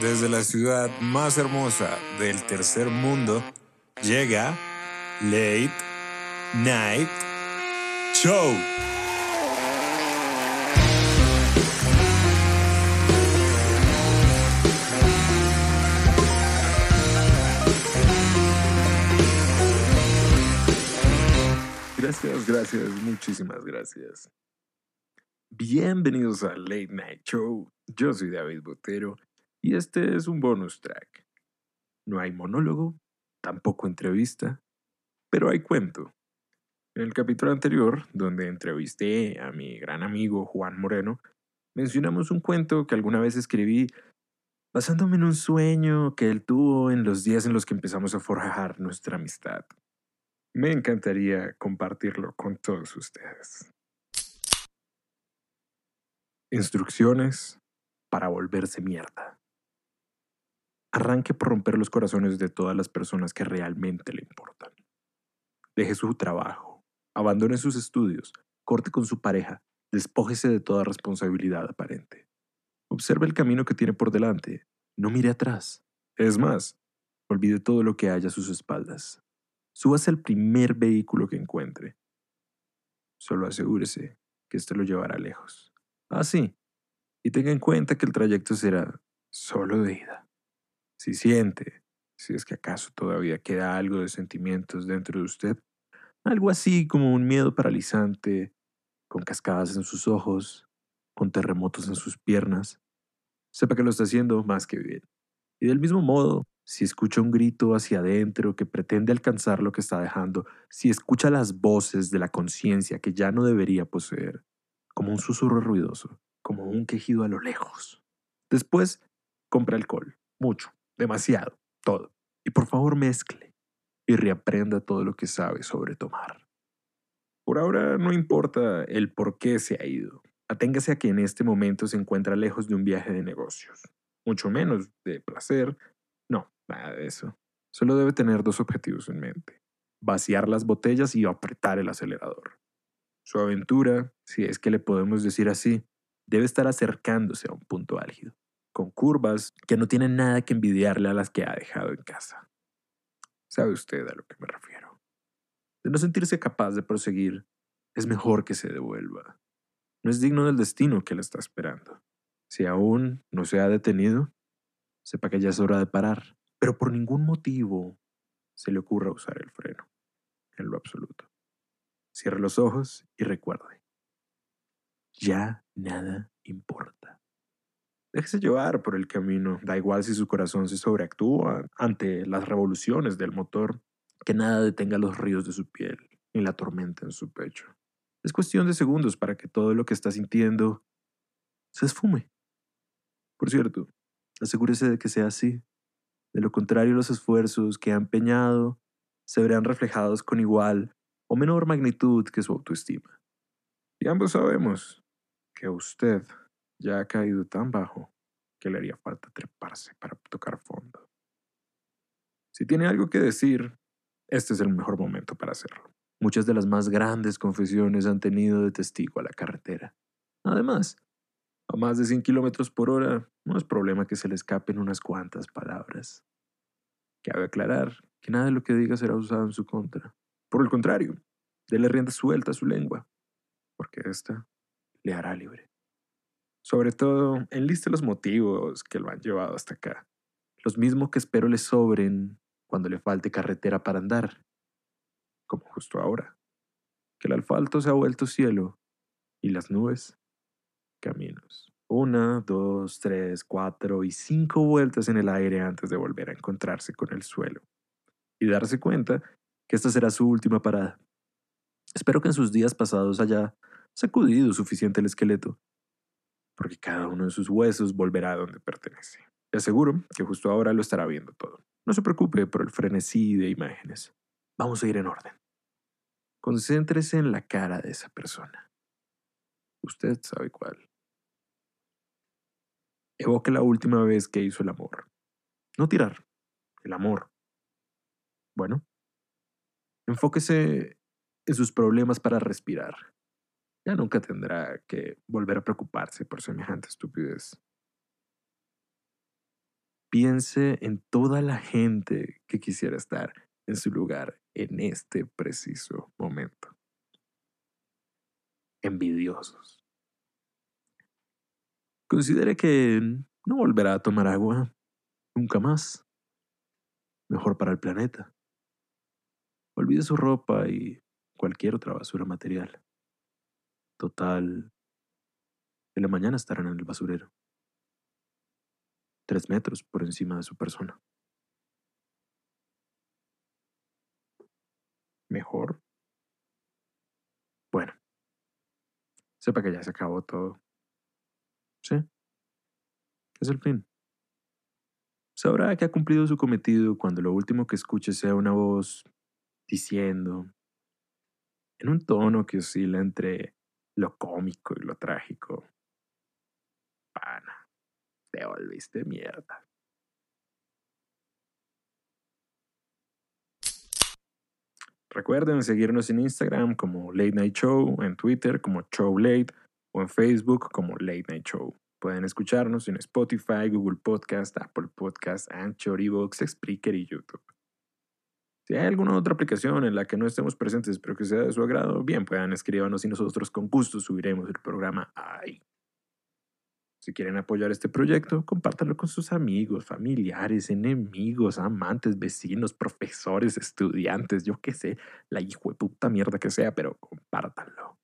Desde la ciudad más hermosa del tercer mundo llega Late Night Show. Gracias, gracias, muchísimas gracias. Bienvenidos a Late Night Show. Yo soy David Botero y este es un bonus track. No hay monólogo, tampoco entrevista, pero hay cuento. En el capítulo anterior, donde entrevisté a mi gran amigo Juan Moreno, mencionamos un cuento que alguna vez escribí basándome en un sueño que él tuvo en los días en los que empezamos a forjar nuestra amistad. Me encantaría compartirlo con todos ustedes. Instrucciones para volverse mierda. Arranque por romper los corazones de todas las personas que realmente le importan. Deje su trabajo, abandone sus estudios, corte con su pareja, despójese de toda responsabilidad aparente. Observe el camino que tiene por delante, no mire atrás. Es más, olvide todo lo que haya a sus espaldas. Súbase al primer vehículo que encuentre. Solo asegúrese que éste lo llevará lejos. Ah, sí. Y tenga en cuenta que el trayecto será solo de ida. Si siente, si es que acaso todavía queda algo de sentimientos dentro de usted, algo así como un miedo paralizante, con cascadas en sus ojos, con terremotos en sus piernas, sepa que lo está haciendo más que bien. Y del mismo modo, si escucha un grito hacia adentro que pretende alcanzar lo que está dejando, si escucha las voces de la conciencia que ya no debería poseer, como un susurro ruidoso, como un quejido a lo lejos. Después, compra alcohol, mucho, demasiado, todo. Y por favor mezcle y reaprenda todo lo que sabe sobre tomar. Por ahora no importa el por qué se ha ido. Aténgase a que en este momento se encuentra lejos de un viaje de negocios, mucho menos de placer. No, nada de eso. Solo debe tener dos objetivos en mente. Vaciar las botellas y apretar el acelerador. Su aventura, si es que le podemos decir así, debe estar acercándose a un punto álgido, con curvas que no tienen nada que envidiarle a las que ha dejado en casa. Sabe usted a lo que me refiero. De no sentirse capaz de proseguir, es mejor que se devuelva. No es digno del destino que le está esperando. Si aún no se ha detenido, sepa que ya es hora de parar, pero por ningún motivo se le ocurra usar el freno, en lo absoluto. Cierre los ojos y recuerde, ya nada importa. Déjese llevar por el camino, da igual si su corazón se sobreactúa ante las revoluciones del motor, que nada detenga los ríos de su piel ni la tormenta en su pecho. Es cuestión de segundos para que todo lo que está sintiendo se esfume. Por cierto, asegúrese de que sea así. De lo contrario, los esfuerzos que ha empeñado se verán reflejados con igual o menor magnitud que su autoestima. Y ambos sabemos que usted ya ha caído tan bajo que le haría falta treparse para tocar fondo. Si tiene algo que decir, este es el mejor momento para hacerlo. Muchas de las más grandes confesiones han tenido de testigo a la carretera. Además, a más de 100 kilómetros por hora, no es problema que se le escapen unas cuantas palabras. Cabe aclarar que nada de lo que diga será usado en su contra. Por el contrario, déle rienda suelta a su lengua, porque ésta le hará libre. Sobre todo, enliste los motivos que lo han llevado hasta acá, los mismos que espero le sobren cuando le falte carretera para andar, como justo ahora, que el asfalto se ha vuelto cielo y las nubes caminos. Una, dos, tres, cuatro y cinco vueltas en el aire antes de volver a encontrarse con el suelo y darse cuenta que esta será su última parada. Espero que en sus días pasados haya sacudido suficiente el esqueleto, porque cada uno de sus huesos volverá a donde pertenece. Le aseguro que justo ahora lo estará viendo todo. No se preocupe por el frenesí de imágenes. Vamos a ir en orden. Concéntrese en la cara de esa persona. Usted sabe cuál. Evoque la última vez que hizo el amor. No tirar, el amor. Bueno, enfóquese en sus problemas para respirar. Ya nunca tendrá que volver a preocuparse por semejante estupidez. piense en toda la gente que quisiera estar en su lugar en este preciso momento. Envidiosos. Considere que no volverá a tomar agua nunca más. Mejor para el planeta. Olvide su ropa y cualquier otra basura material. Total, de la mañana estarán en el basurero. Tres metros por encima de su persona. Mejor. Bueno, sepa que ya se acabó todo. Sí, es el fin. Sabrá que ha cumplido su cometido cuando lo último que escuche sea una voz diciendo, en un tono que oscila entre lo cómico y lo trágico, pana, te volviste mierda. Recuerden seguirnos en Instagram como Late Night Show, en Twitter como Show Late o en Facebook como Late Night Show. Pueden escucharnos en Spotify, Google Podcast, Apple Podcast, Anchor, Evox, Spreaker y YouTube. Si hay alguna otra aplicación en la que no estemos presentes pero que sea de su agrado, bien, puedan escribirnos y nosotros con gusto subiremos el programa ahí. Si quieren apoyar este proyecto, compártanlo con sus amigos, familiares, enemigos, amantes, vecinos, profesores, estudiantes, yo qué sé, la hijo de puta mierda que sea, pero compártanlo.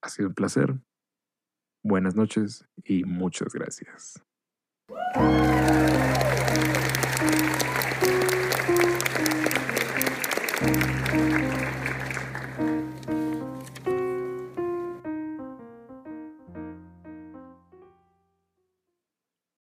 Ha sido un placer. Buenas noches y muchas gracias.